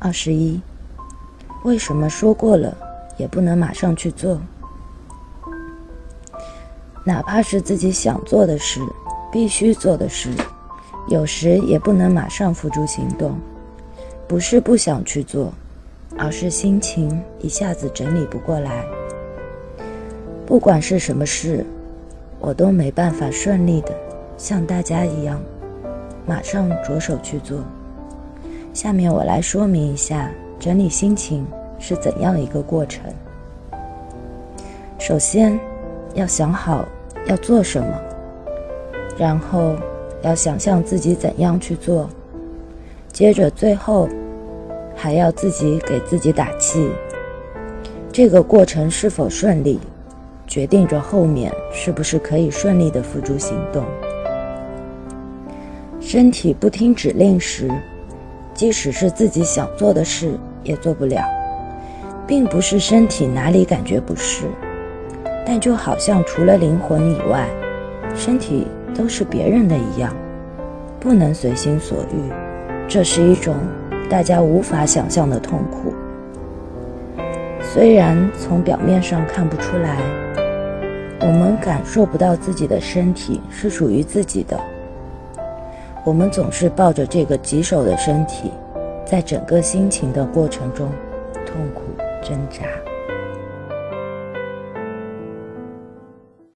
二十一，为什么说过了也不能马上去做？哪怕是自己想做的事、必须做的事，有时也不能马上付诸行动。不是不想去做，而是心情一下子整理不过来。不管是什么事，我都没办法顺利的像大家一样，马上着手去做。下面我来说明一下整理心情是怎样一个过程。首先，要想好要做什么，然后要想象自己怎样去做，接着最后还要自己给自己打气。这个过程是否顺利，决定着后面是不是可以顺利的付诸行动。身体不听指令时。即使是自己想做的事，也做不了，并不是身体哪里感觉不适，但就好像除了灵魂以外，身体都是别人的一样，不能随心所欲。这是一种大家无法想象的痛苦。虽然从表面上看不出来，我们感受不到自己的身体是属于自己的。我们总是抱着这个棘手的身体，在整个心情的过程中痛苦挣扎。